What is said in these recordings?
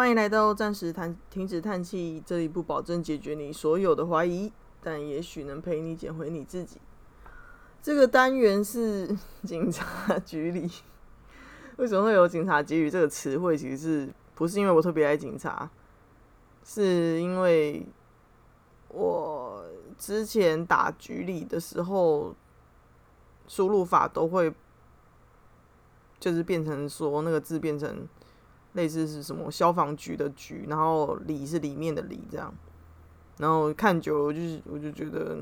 欢迎来到暂时叹停止叹气，这里不保证解决你所有的怀疑，但也许能陪你捡回你自己。这个单元是 警察局里，为什么会有警察局里这个词汇？其实是不是因为我特别爱警察，是因为我之前打局里的时候，输入法都会就是变成说那个字变成。类似是什么消防局的局，然后里是里面的里这样，然后看久了就是我就觉得，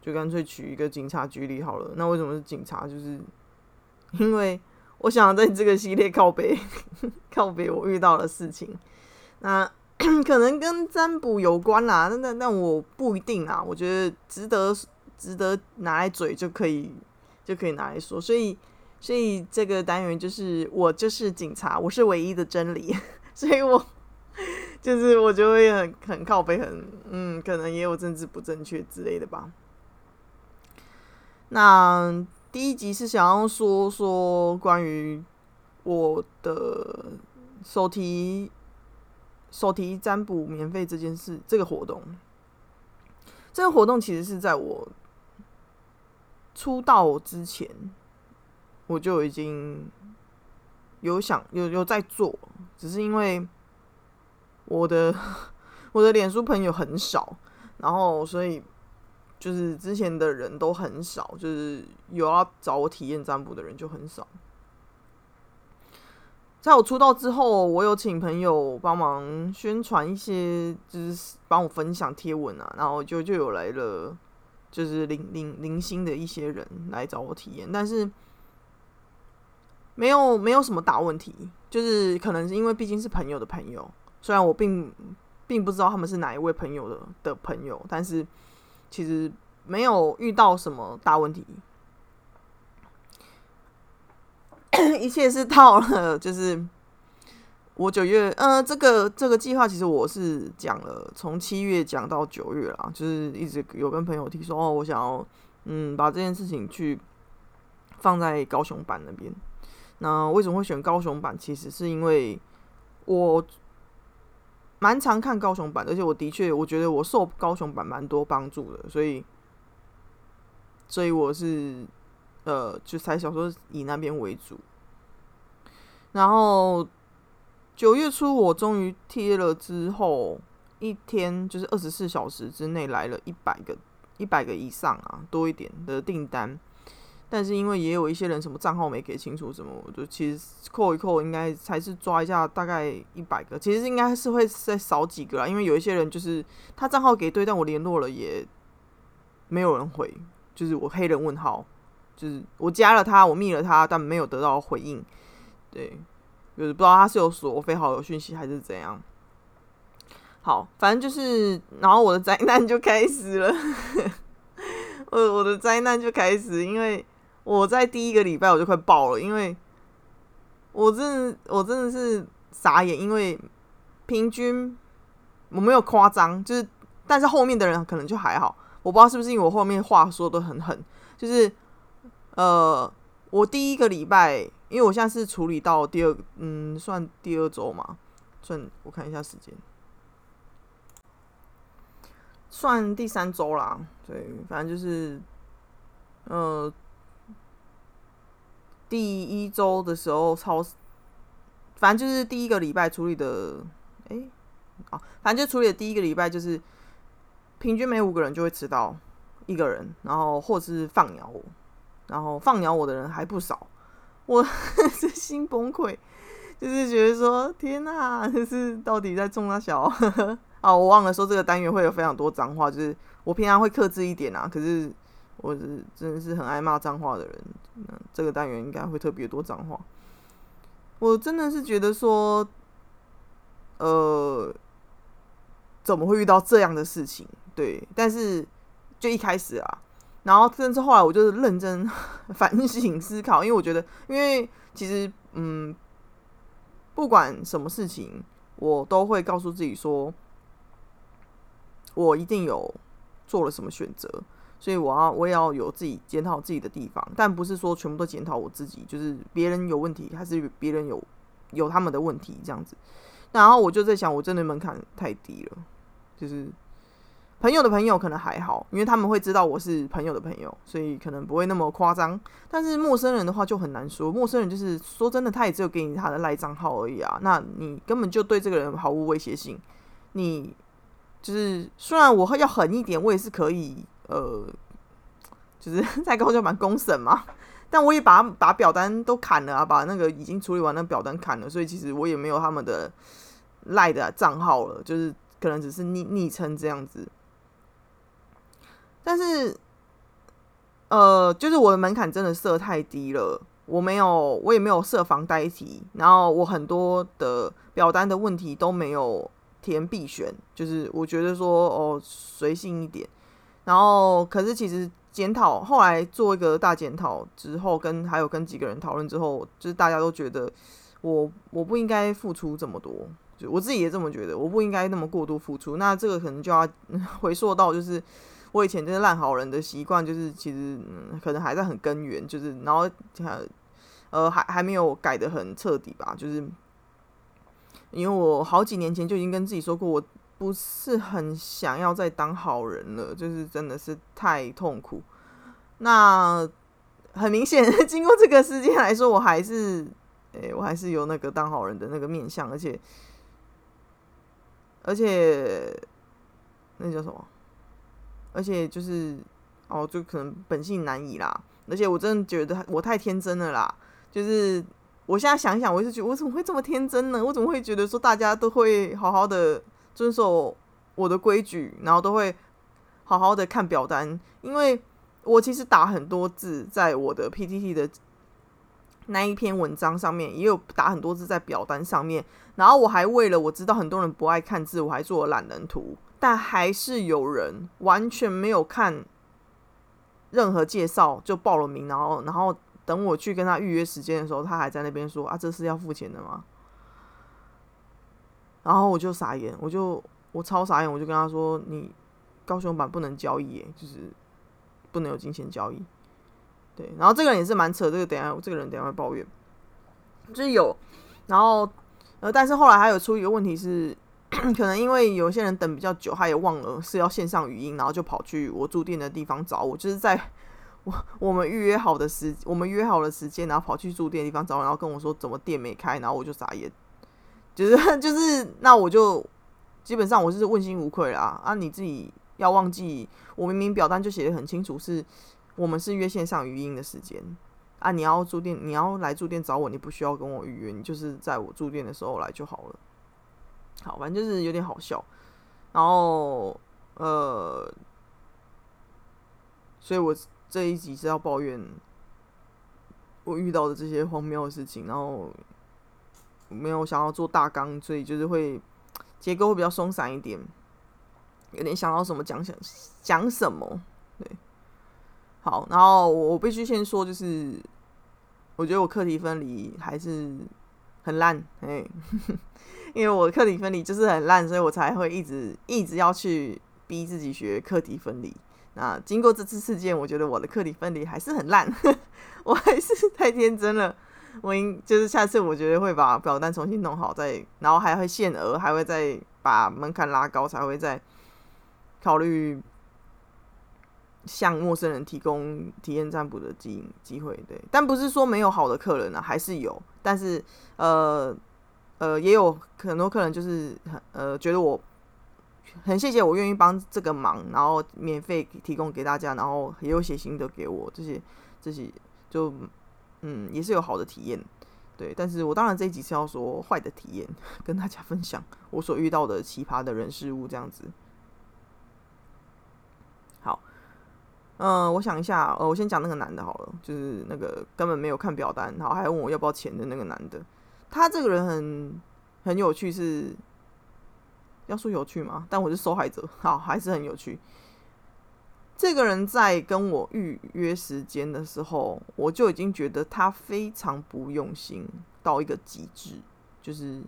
就干脆取一个警察局里好了。那为什么是警察？就是 因为我想在这个系列靠背 靠背我遇到的事情，那 可能跟占卜有关啦。那那那我不一定啊，我觉得值得值得拿来嘴就可以就可以拿来说，所以。所以这个单元就是我就是警察，我是唯一的真理，所以我就是我就会很很靠背，很嗯，可能也有政治不正确之类的吧。那第一集是想要说说关于我的手提手提占卜免费这件事，这个活动，这个活动其实是在我出道之前。我就已经有想有有在做，只是因为我的 我的脸书朋友很少，然后所以就是之前的人都很少，就是有要找我体验占卜的人就很少。在我出道之后，我有请朋友帮忙宣传一些，就是帮我分享贴文啊，然后就就有来了，就是零零零星的一些人来找我体验，但是。没有，没有什么大问题，就是可能是因为毕竟是朋友的朋友，虽然我并并不知道他们是哪一位朋友的的朋友，但是其实没有遇到什么大问题，一切是到了，就是我九月，呃，这个这个计划其实我是讲了，从七月讲到九月啦，就是一直有跟朋友提说，哦，我想要嗯把这件事情去放在高雄版那边。那为什么会选高雄版？其实是因为我蛮常看高雄版，而且我的确我觉得我受高雄版蛮多帮助的，所以所以我是呃就才想说以那边为主。然后九月初我终于贴了之后，一天就是二十四小时之内来了一百个一百个以上啊多一点的订单。但是因为也有一些人什么账号没给清楚，什么我就其实扣一扣，应该才是抓一下大概一百个，其实应该是会再少几个啦。因为有一些人就是他账号给对，但我联络了也没有人回，就是我黑人问号，就是我加了他，我密了他，但没有得到回应。对，就是不知道他是有锁非好友讯息还是怎样。好，反正就是，然后我的灾难就开始了，我我的灾难就开始，因为。我在第一个礼拜我就快爆了，因为我真的我真的是傻眼，因为平均我没有夸张，就是但是后面的人可能就还好，我不知道是不是因为我后面话说的很狠，就是呃，我第一个礼拜，因为我现在是处理到第二，嗯，算第二周嘛，算我看一下时间，算第三周啦，对，反正就是呃。第一周的时候超，反正就是第一个礼拜处理的，哎，啊，反正就处理的第一个礼拜就是，平均每五个人就会迟到一个人，然后或是放鸟我，然后放鸟我的人还不少，我 是心崩溃，就是觉得说天哪，就是到底在中那小，啊，我忘了说这个单元会有非常多脏话，就是我平常会克制一点啊，可是。我是真的是很爱骂脏话的人，那这个单元应该会特别多脏话。我真的是觉得说，呃，怎么会遇到这样的事情？对，但是就一开始啊，然后甚至后来我就是认真 反省思考，因为我觉得，因为其实嗯，不管什么事情，我都会告诉自己说，我一定有做了什么选择。所以我要我也要有自己检讨自己的地方，但不是说全部都检讨我自己，就是别人有问题还是别人有有他们的问题这样子。然后我就在想，我真的门槛太低了，就是朋友的朋友可能还好，因为他们会知道我是朋友的朋友，所以可能不会那么夸张。但是陌生人的话就很难说，陌生人就是说真的，他也只有给你他的赖账号而已啊，那你根本就对这个人毫无威胁性。你就是虽然我要狠一点，我也是可以，呃，就是 在高教版公审嘛。但我也把把表单都砍了啊，把那个已经处理完的表单砍了，所以其实我也没有他们的赖的账号了，就是可能只是昵昵称这样子。但是，呃，就是我的门槛真的设太低了，我没有，我也没有设防呆题，然后我很多的表单的问题都没有填必选，就是我觉得说哦随性一点，然后可是其实。检讨后来做一个大检讨之后，跟还有跟几个人讨论之后，就是大家都觉得我我不应该付出这么多，就我自己也这么觉得，我不应该那么过度付出。那这个可能就要 回溯到，就是我以前就是烂好人的习惯，就是其实嗯可能还在很根源，就是然后呃还还没有改的很彻底吧，就是因为我好几年前就已经跟自己说过我。不是很想要再当好人了，就是真的是太痛苦。那很明显，经过这个事件来说，我还是，诶，我还是有那个当好人的那个面相，而且，而且，那叫什么？而且就是，哦，就可能本性难移啦。而且我真的觉得我太天真了啦。就是我现在想想，我是觉得我怎么会这么天真呢？我怎么会觉得说大家都会好好的？遵守我的规矩，然后都会好好的看表单，因为我其实打很多字在我的 PPT 的那一篇文章上面，也有打很多字在表单上面，然后我还为了我知道很多人不爱看字，我还做了懒人图，但还是有人完全没有看任何介绍就报了名，然后然后等我去跟他预约时间的时候，他还在那边说啊，这是要付钱的吗？然后我就傻眼，我就我超傻眼，我就跟他说：“你高雄版不能交易，就是不能有金钱交易。”对，然后这个人也是蛮扯，这个等下这个人等下会抱怨，就是有，然后呃，但是后来还有出一个问题是，可能因为有些人等比较久，他也忘了是要线上语音，然后就跑去我住店的地方找我，就是在我我们预约好的时，我们约好的时间，然后跑去住店的地方找我，然后跟我说怎么店没开，然后我就傻眼。就是 就是，那我就基本上我是问心无愧啦。啊，你自己要忘记，我明明表单就写的很清楚，是我们是约线上语音的时间啊。你要住店，你要来住店找我，你不需要跟我预约，你就是在我住店的时候来就好了。好，反正就是有点好笑。然后呃，所以我这一集是要抱怨我遇到的这些荒谬的事情，然后。没有想要做大纲，所以就是会结构会比较松散一点，有点想到什么讲讲讲什么，对，好，然后我我必须先说，就是我觉得我课题分离还是很烂，哎，因为我课题分离就是很烂，所以我才会一直一直要去逼自己学课题分离。那经过这次事件，我觉得我的课题分离还是很烂，我还是太天真了。我应就是下次我觉得会把表单重新弄好，再然后还会限额，还会再把门槛拉高，才会再考虑向陌生人提供体验占卜的机机会。对，但不是说没有好的客人啊，还是有，但是呃呃也有很多客人就是很呃觉得我很谢谢我愿意帮这个忙，然后免费提供给大家，然后也有写心得给我，这些这些就。嗯，也是有好的体验，对。但是我当然这一集是要说坏的体验，跟大家分享我所遇到的奇葩的人事物这样子。好，嗯，我想一下，呃，我先讲那个男的好了，就是那个根本没有看表单，然后还问我要不要钱的那个男的。他这个人很很有趣，是要说有趣吗？但我是受害者，好，还是很有趣。这个人在跟我预约时间的时候，我就已经觉得他非常不用心到一个极致，就是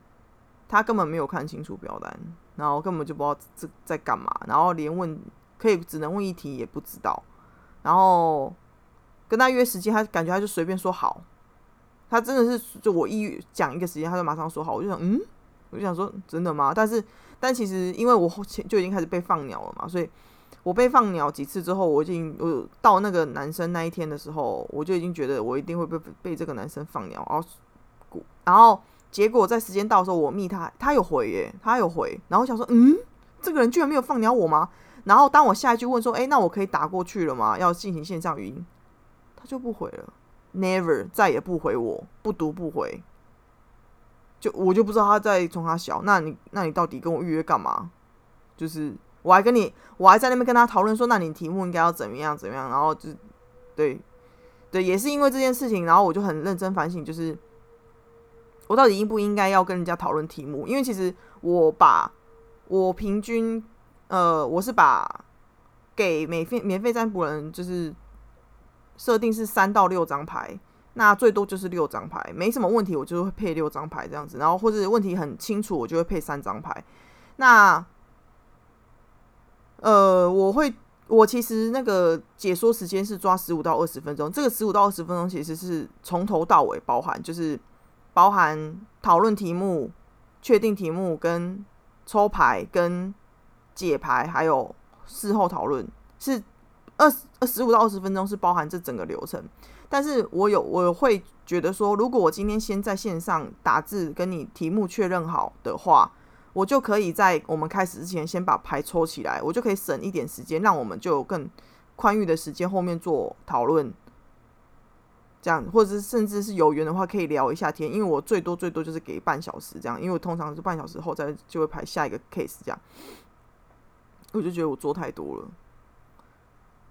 他根本没有看清楚表单，然后根本就不知道这在干嘛，然后连问可以只能问一题也不知道，然后跟他约时间，他感觉他就随便说好，他真的是就我一讲一个时间，他就马上说好。我就想，嗯，我就想说真的吗？但是但其实因为我后前就已经开始被放鸟了嘛，所以我被放鸟几次之后，我已经我到那个男生那一天的时候，我就已经觉得我一定会被被这个男生放鸟。然后然后结果在时间到的时候，我密他，他有回耶，他有回。然后想说，嗯，这个人居然没有放鸟我吗？然后当我下一句问说，哎，那我可以打过去了吗？要进行线上语音，他就不回了。Never 再也不回我，不读不回，就我就不知道他在冲他小。那你那你到底跟我预约干嘛？就是我还跟你，我还在那边跟他讨论说，那你题目应该要怎么样怎么样？然后就对对，也是因为这件事情，然后我就很认真反省，就是我到底应不应该要跟人家讨论题目？因为其实我把我平均呃，我是把给免费免费占卜人就是。设定是三到六张牌，那最多就是六张牌，没什么问题，我就会配六张牌这样子。然后或者问题很清楚，我就会配三张牌。那呃，我会我其实那个解说时间是抓十五到二十分钟，这个十五到二十分钟其实是从头到尾包含，就是包含讨论题目、确定题目、跟抽牌、跟解牌，还有事后讨论是。二十二十五到二十分钟是包含这整个流程，但是我有我会觉得说，如果我今天先在线上打字跟你题目确认好的话，我就可以在我们开始之前先把牌抽起来，我就可以省一点时间，让我们就有更宽裕的时间后面做讨论，这样，或者是甚至是有缘的话可以聊一下天，因为我最多最多就是给半小时这样，因为我通常是半小时后再就会排下一个 case 这样，我就觉得我做太多了。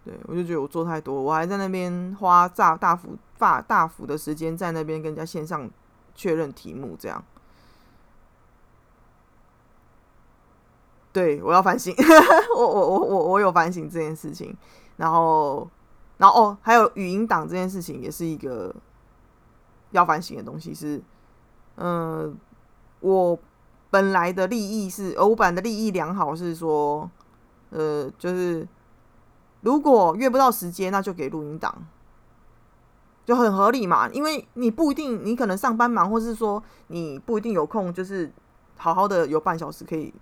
对，我就觉得我做太多，我还在那边花大大幅大大幅的时间在那边跟人家线上确认题目，这样。对，我要反省，我我我我我有反省这件事情，然后，然后哦，还有语音档这件事情也是一个要反省的东西，是，嗯，我本来的利益是，我本来的利益良好是说，呃，就是。如果约不到时间，那就给录音档，就很合理嘛。因为你不一定，你可能上班忙，或是说你不一定有空，就是好好的有半小时可以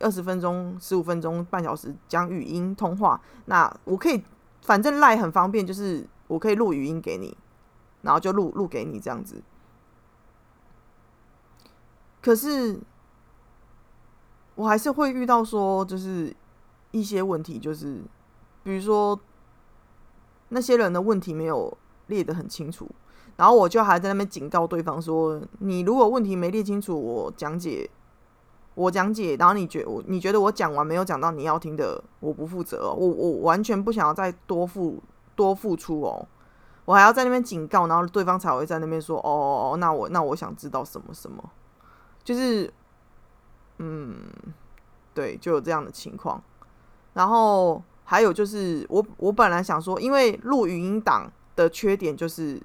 二十分钟、十五分钟、半小时讲语音通话。那我可以，反正赖很方便，就是我可以录语音给你，然后就录录给你这样子。可是我还是会遇到说，就是一些问题，就是。比如说，那些人的问题没有列得很清楚，然后我就还在那边警告对方说：“你如果问题没列清楚，我讲解，我讲解，然后你觉我你觉得我讲完没有讲到你要听的，我不负责，我我完全不想要再多付多付出哦，我还要在那边警告，然后对方才会在那边说：哦，那我那我想知道什么什么，就是嗯，对，就有这样的情况，然后。”还有就是，我我本来想说，因为录语音档的缺点就是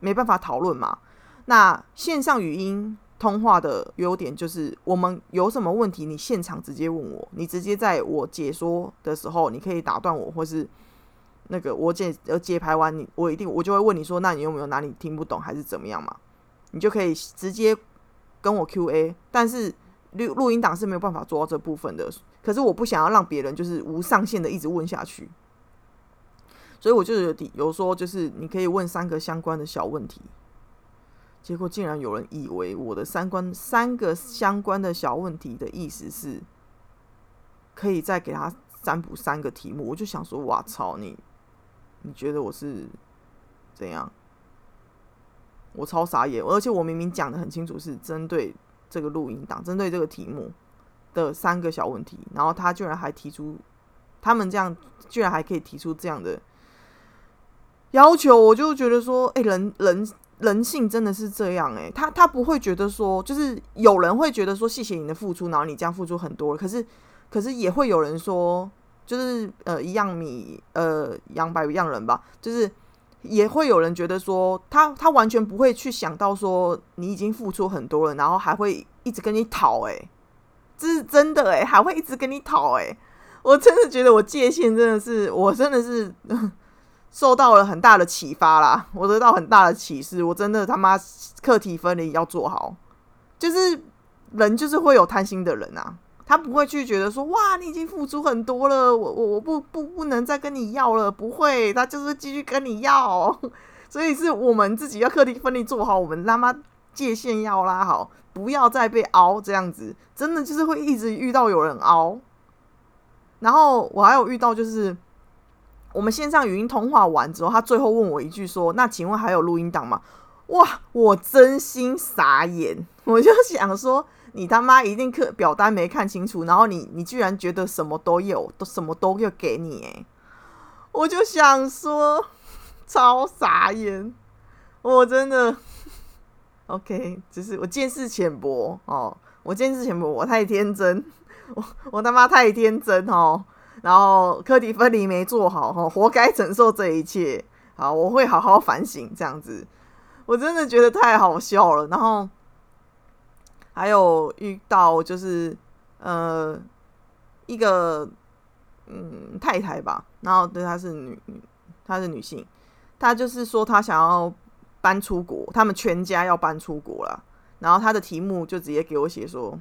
没办法讨论嘛。那线上语音通话的优点就是，我们有什么问题，你现场直接问我，你直接在我解说的时候，你可以打断我，或是那个我解呃解牌完，你我一定我就会问你说，那你有没有哪里听不懂，还是怎么样嘛？你就可以直接跟我 Q A，但是录录音档是没有办法做到这部分的。可是我不想要让别人就是无上限的一直问下去，所以我就有有说，就是你可以问三个相关的小问题。结果竟然有人以为我的三观三个相关的小问题的意思是，可以再给他占卜三个题目。我就想说，哇操你！你觉得我是怎样？我超傻眼，而且我明明讲的很清楚，是针对这个录音档，针对这个题目。的三个小问题，然后他居然还提出，他们这样居然还可以提出这样的要求，我就觉得说，哎，人人人性真的是这样，哎，他他不会觉得说，就是有人会觉得说，谢谢你的付出，然后你这样付出很多，可是可是也会有人说，就是呃，一样米呃，养百样人吧，就是也会有人觉得说，他他完全不会去想到说，你已经付出很多了，然后还会一直跟你讨，哎。这是真的哎，还会一直跟你讨哎，我真的觉得我界限真的是，我真的是受到了很大的启发啦，我得到很大的启示，我真的他妈课题分离要做好，就是人就是会有贪心的人啊，他不会去觉得说哇，你已经付出很多了，我我我不不不能再跟你要了，不会，他就是继续跟你要，所以是我们自己要课题分离做好，我们他妈界限要拉好，不要再被凹这样子，真的就是会一直遇到有人凹，然后我还有遇到就是。我们线上语音通话完之后，他最后问我一句说：“那请问还有录音档吗？”哇，我真心傻眼！我就想说，你他妈一定课表单没看清楚，然后你你居然觉得什么都有，都什么都要给你诶，我就想说，超傻眼！我真的 OK，只是我见识浅薄哦，我见识浅薄，我太天真，我我他妈太天真哦。然后课题分离没做好，哈，活该承受这一切。好，我会好好反省。这样子，我真的觉得太好笑了。然后还有遇到就是呃一个嗯太太吧，然后对她是女，她是女性，她就是说她想要搬出国，他们全家要搬出国了。然后她的题目就直接给我写说：“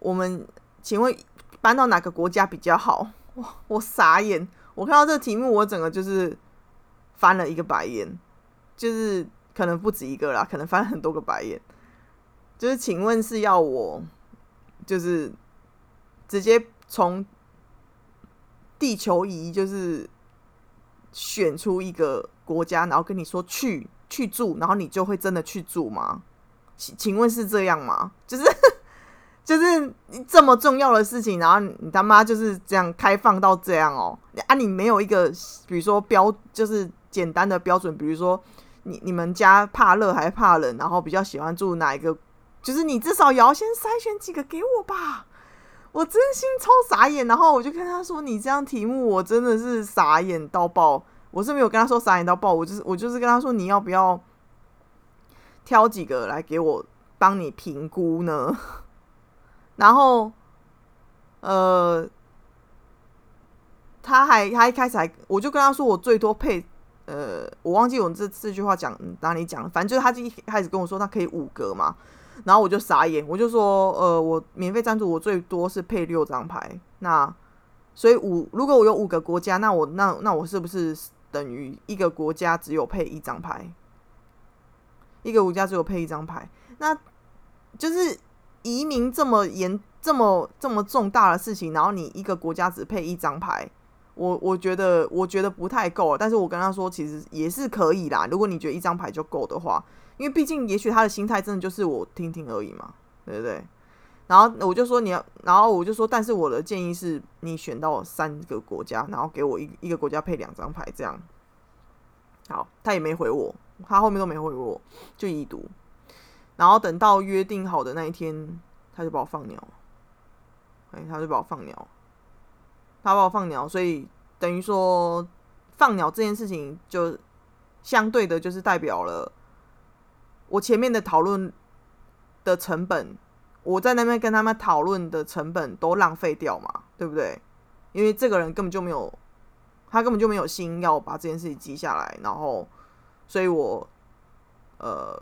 我们请问。”搬到哪个国家比较好？哇，我傻眼！我看到这个题目，我整个就是翻了一个白眼，就是可能不止一个啦，可能翻很多个白眼。就是请问是要我，就是直接从地球仪，就是选出一个国家，然后跟你说去去住，然后你就会真的去住吗？请请问是这样吗？就是。就是这么重要的事情，然后你他妈就是这样开放到这样哦啊！你没有一个比如说标，就是简单的标准，比如说你你们家怕热还怕冷，然后比较喜欢住哪一个？就是你至少也要先筛选几个给我吧！我真心超傻眼，然后我就跟他说：“你这样题目，我真的是傻眼到爆。”我是没有跟他说傻眼到爆，我就是我就是跟他说：“你要不要挑几个来给我帮你评估呢？”然后，呃，他还他一开始还，我就跟他说，我最多配，呃，我忘记我这这句话讲哪里讲了，反正就是他就一开始跟我说他可以五格嘛，然后我就傻眼，我就说，呃，我免费赞助我最多是配六张牌，那所以五如果我有五个国家，那我那那我是不是等于一个国家只有配一张牌？一个国家只有配一张牌，那就是。移民这么严、这么这么重大的事情，然后你一个国家只配一张牌，我我觉得我觉得不太够。但是我跟他说，其实也是可以啦。如果你觉得一张牌就够的话，因为毕竟也许他的心态真的就是我听听而已嘛，对不对？然后我就说你要，然后我就说，但是我的建议是你选到三个国家，然后给我一一个国家配两张牌，这样。好，他也没回我，他后面都没回我，就已读。然后等到约定好的那一天，他就把我放鸟。哎，他就把我放鸟，他把我放鸟，所以等于说放鸟这件事情，就相对的，就是代表了我前面的讨论的成本，我在那边跟他们讨论的成本都浪费掉嘛，对不对？因为这个人根本就没有，他根本就没有心要把这件事情记下来，然后，所以我，呃。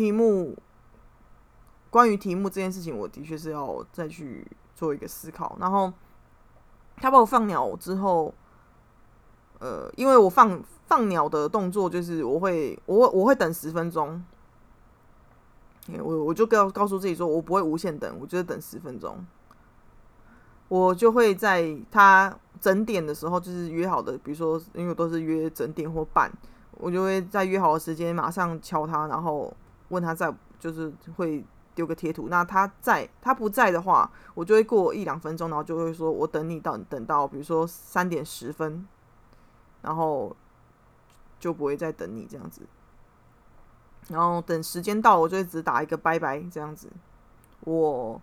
题目，关于题目这件事情，我的确是要再去做一个思考。然后他把我放鸟之后，呃，因为我放放鸟的动作就是我会，我我会等十分钟。我我就告告诉自己说，我不会无限等，我就是等十分钟。我就会在他整点的时候，就是约好的，比如说，因为都是约整点或半，我就会在约好的时间马上敲他，然后。问他在，就是会丢个贴图。那他在，他不在的话，我就会过一两分钟，然后就会说，我等你到等到，比如说三点十分，然后就不会再等你这样子。然后等时间到，我就只打一个拜拜这样子。我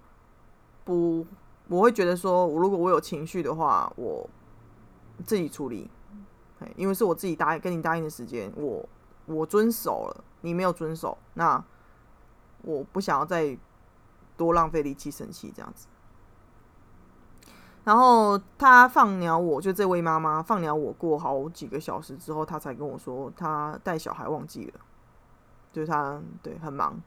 不，我会觉得说，我如果我有情绪的话，我自己处理。因为是我自己答应跟你答应的时间，我我遵守了。你没有遵守，那我不想要再多浪费力气生气这样子。然后他放鸟我，就这位妈妈放鸟我过好几个小时之后，他才跟我说他带小孩忘记了，就是他对很忙。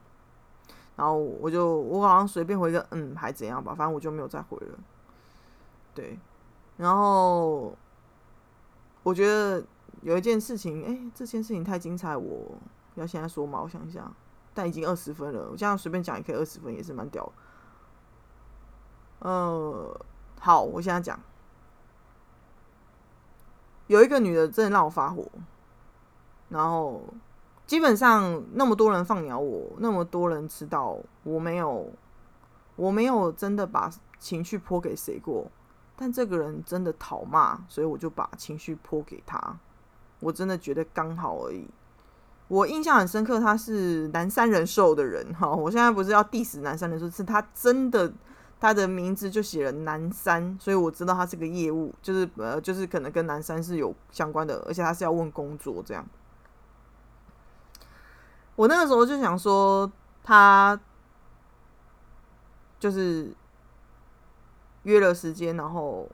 然后我就我好像随便回个嗯还怎样吧，反正我就没有再回了。对，然后我觉得有一件事情，哎，这件事情太精彩，我要现在说吗？我想一下，但已经二十分了，我这样随便讲也可以二十分，也是蛮屌。呃，好，我现在讲，有一个女的真的让我发火，然后。基本上那么多人放鸟我，那么多人知道我没有，我没有真的把情绪泼给谁过。但这个人真的讨骂，所以我就把情绪泼给他。我真的觉得刚好而已。我印象很深刻，他是南山人寿的人哈。我现在不是要 diss 南山人寿，是他真的他的名字就写了南山，所以我知道他是个业务，就是呃，就是可能跟南山是有相关的，而且他是要问工作这样。我那个时候就想说，他就是约了时间，然后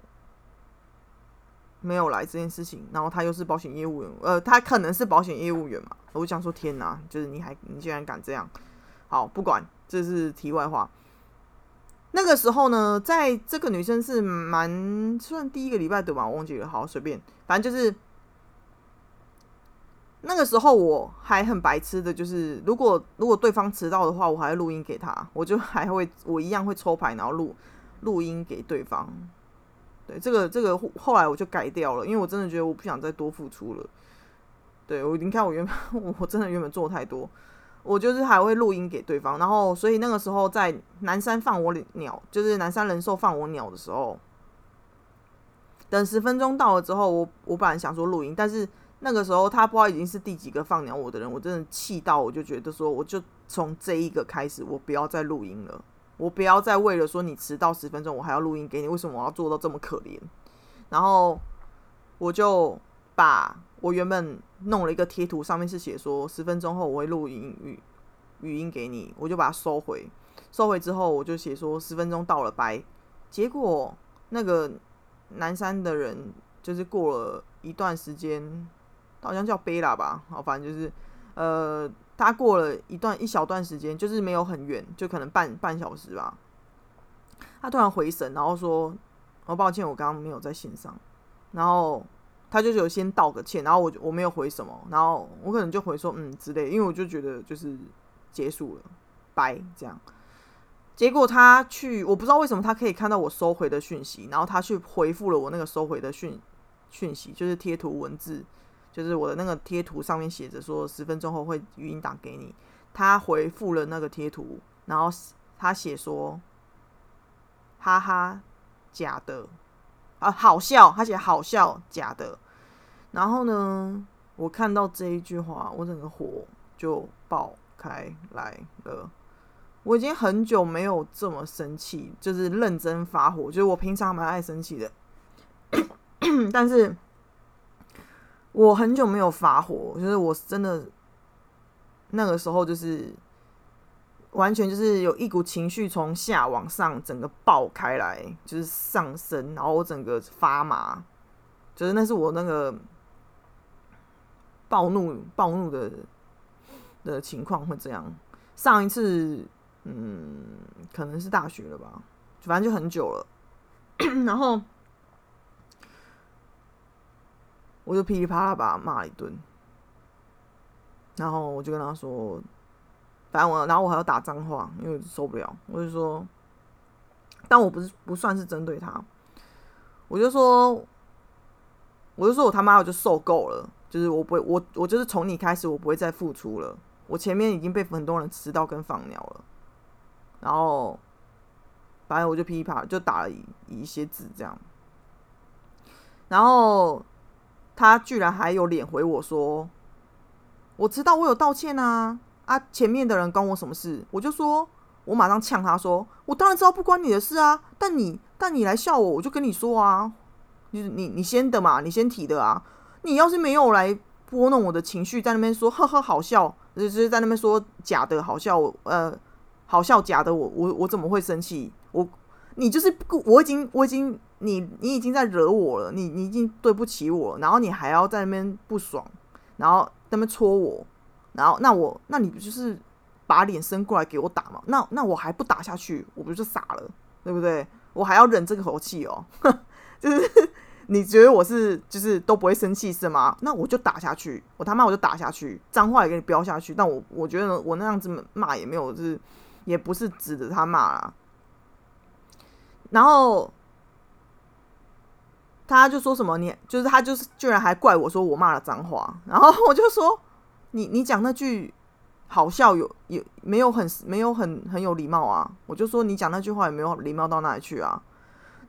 没有来这件事情，然后他又是保险业务员，呃，他可能是保险业务员嘛。我想说，天哪，就是你还你竟然敢这样！好，不管，这是题外话。那个时候呢，在这个女生是蛮算第一个礼拜的吧，我忘记了，好随便，反正就是。那个时候我还很白痴的，就是如果如果对方迟到的话，我还会录音给他，我就还会我一样会抽牌，然后录录音给对方。对，这个这个后来我就改掉了，因为我真的觉得我不想再多付出了。对我，你看我原本 我真的原本做太多，我就是还会录音给对方，然后所以那个时候在南山放我鸟，就是南山人寿放我鸟的时候，等十分钟到了之后，我我本来想说录音，但是。那个时候他不知道已经是第几个放鸟我的人，我真的气到，我就觉得说，我就从这一个开始，我不要再录音了，我不要再为了说你迟到十分钟，我还要录音给你，为什么我要做到这么可怜？然后我就把我原本弄了一个贴图，上面是写说十分钟后我会录音语语音给你，我就把它收回，收回之后我就写说十分钟到了，拜。结果那个南山的人就是过了一段时间。好像叫贝拉吧，好，反正就是，呃，他过了一段一小段时间，就是没有很远，就可能半半小时吧。他突然回神，然后说：“哦抱歉，我刚刚没有在线上。”然后他就有先道个歉，然后我我没有回什么，然后我可能就回说“嗯”之类，因为我就觉得就是结束了，拜这样。结果他去，我不知道为什么他可以看到我收回的讯息，然后他去回复了我那个收回的讯讯息，就是贴图文字。就是我的那个贴图上面写着说十分钟后会语音打给你，他回复了那个贴图，然后他写说，哈哈，假的，啊，好笑，他写好笑，假的。然后呢，我看到这一句话，我整个火就爆开来了。我已经很久没有这么生气，就是认真发火，就是我平常蛮爱生气的，但是。我很久没有发火，就是我真的那个时候就是完全就是有一股情绪从下往上整个爆开来，就是上升，然后我整个发麻，就是那是我那个暴怒暴怒的的情况会这样。上一次嗯可能是大学了吧，反正就很久了，然后。我就噼里啪啦把他骂了一顿，然后我就跟他说，反正我，然后我还要打脏话，因为受不了。我就说，但我不是不算是针对他，我就说，我就说我他妈我就受够了，就是我不会，我我就是从你开始，我不会再付出了。我前面已经被很多人吃到跟放鸟了，然后反正我就噼里啪啦就打了一一些字这样，然后。他居然还有脸回我说：“我知道我有道歉啊啊！前面的人关我什么事？”我就说：“我马上呛他说：‘我当然知道不关你的事啊！但你但你来笑我，我就跟你说啊，你你你先的嘛，你先提的啊！你要是没有来拨弄我的情绪，在那边说呵呵好笑，就是在那边说假的好笑，呃，好笑假的，我我我怎么会生气？我你就是不，我已经我已经你你已经在惹我了，你你已经对不起我，然后你还要在那边不爽，然后那边戳我，然后那我那你不就是把脸伸过来给我打嘛？那那我还不打下去，我不就傻了，对不对？我还要忍这个口气哦，就是你觉得我是就是都不会生气是吗？那我就打下去，我他妈我就打下去，脏话也给你飙下去。但我我觉得我那样子骂也没有就是，也不是指着他骂啦。然后他就说什么你就是他就是居然还怪我说我骂了脏话，然后我就说你你讲那句好笑有有没有很没有很很有礼貌啊？我就说你讲那句话也没有礼貌到哪里去啊？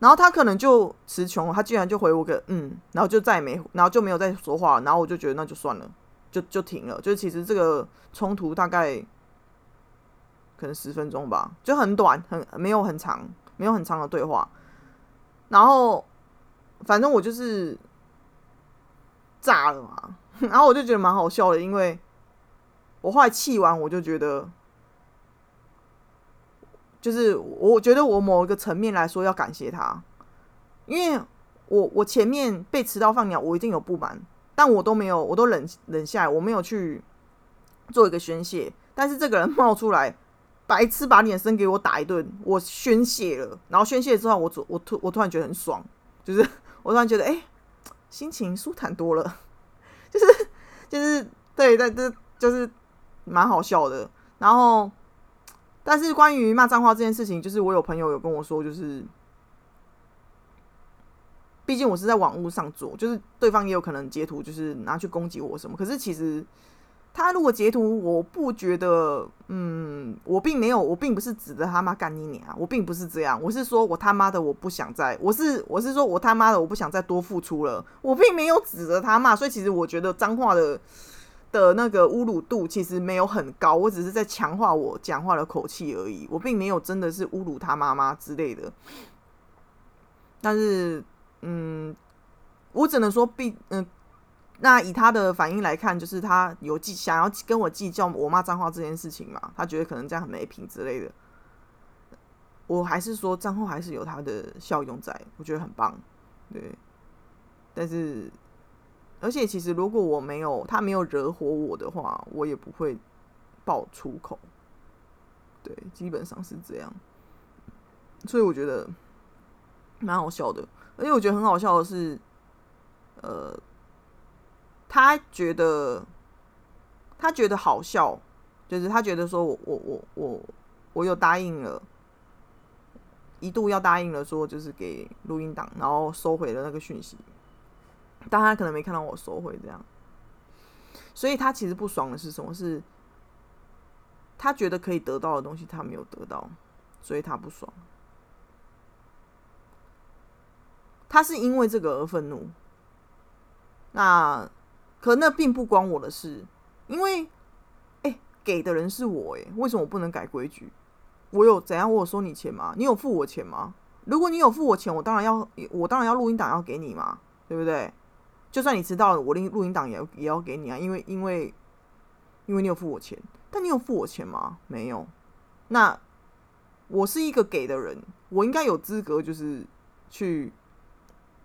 然后他可能就词穷，他居然就回我个嗯，然后就再也没然后就没有再说话，然后我就觉得那就算了，就就停了。就其实这个冲突大概可能十分钟吧，就很短，很没有很长。没有很长的对话，然后反正我就是炸了嘛，然后我就觉得蛮好笑的，因为我后来气完，我就觉得，就是我觉得我某一个层面来说要感谢他，因为我我前面被迟到放鸟，我一定有不满，但我都没有，我都忍忍下来，我没有去做一个宣泄，但是这个人冒出来。白痴把脸伸给我打一顿，我宣泄了，然后宣泄之后，我我突我突然觉得很爽，就是 我突然觉得哎，心情舒坦多了，就是就是对，但这就是蛮好笑的。然后，但是关于骂脏话这件事情，就是我有朋友有跟我说，就是毕竟我是在网络上做，就是对方也有可能截图，就是拿去攻击我什么。可是其实。他如果截图，我不觉得，嗯，我并没有，我并不是指着他妈干你啊，我并不是这样，我是说我他妈的我不想再，我是我是说我他妈的我不想再多付出了，我并没有指着他骂，所以其实我觉得脏话的的那个侮辱度其实没有很高，我只是在强化我讲话的口气而已，我并没有真的是侮辱他妈妈之类的，但是，嗯，我只能说，并嗯。那以他的反应来看，就是他有计想要跟我计较我骂脏话这件事情嘛？他觉得可能这样很没品之类的。我还是说脏话还是有它的效用在，我觉得很棒，对。但是，而且其实如果我没有他没有惹火我的话，我也不会爆粗口。对，基本上是这样。所以我觉得蛮好笑的，而且我觉得很好笑的是，呃。他觉得，他觉得好笑，就是他觉得说，我我我我我有答应了，一度要答应了，说就是给录音档，然后收回了那个讯息，但他可能没看到我收回这样，所以他其实不爽的是什么？是，他觉得可以得到的东西他没有得到，所以他不爽，他是因为这个而愤怒，那。可那并不关我的事，因为，哎，给的人是我，哎，为什么我不能改规矩？我有怎样？我有收你钱吗？你有付我钱吗？如果你有付我钱，我当然要，我当然要录音档要给你嘛，对不对？就算你迟到了，我录录音档也也要给你啊，因为因为因为你有付我钱，但你有付我钱吗？没有。那我是一个给的人，我应该有资格就是去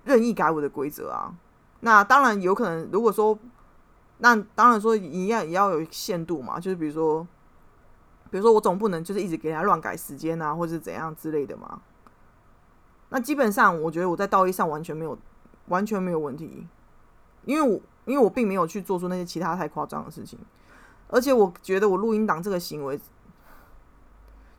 任意改我的规则啊。那当然有可能，如果说，那当然说一样也要有限度嘛，就是比如说，比如说我总不能就是一直给他乱改时间啊，或者怎样之类的嘛。那基本上我觉得我在道义上完全没有完全没有问题，因为我因为我并没有去做出那些其他太夸张的事情，而且我觉得我录音档这个行为，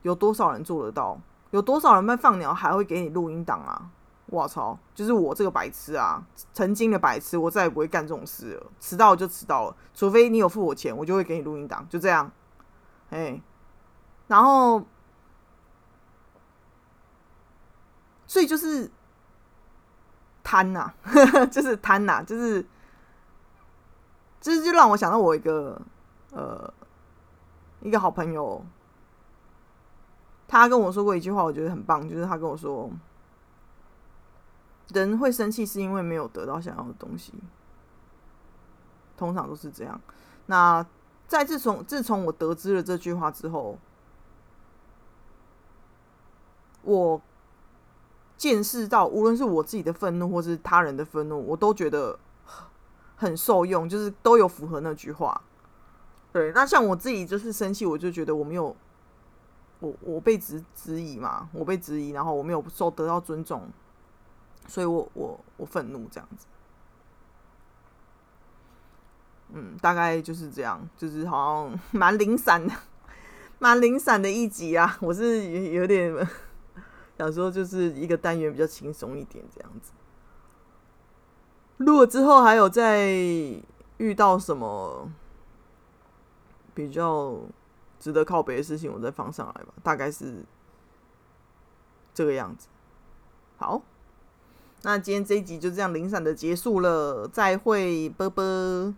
有多少人做得到？有多少人在放鸟还会给你录音档啊？我操！就是我这个白痴啊，曾经的白痴，我再也不会干这种事了。迟到就迟到了，除非你有付我钱，我就会给你录音档，就这样。哎，然后，所以就是贪呐，就是贪呐，就是，就是就让我想到我一个呃一个好朋友，他跟我说过一句话，我觉得很棒，就是他跟我说。人会生气是因为没有得到想要的东西，通常都是这样。那在自从自从我得知了这句话之后，我见识到，无论是我自己的愤怒，或是他人的愤怒，我都觉得很受用，就是都有符合那句话。对，那像我自己就是生气，我就觉得我没有，我我被质质疑嘛，我被质疑，然后我没有受得到尊重，所以我我我愤怒这样子。嗯，大概就是这样，就是好像 蛮零散的，蛮零散的一集啊。我是有点想说，就是一个单元比较轻松一点这样子。如果之后还有再遇到什么比较值得靠北的事情，我再放上来吧。大概是这个样子。好，那今天这一集就这样零散的结束了，再会，啵啵。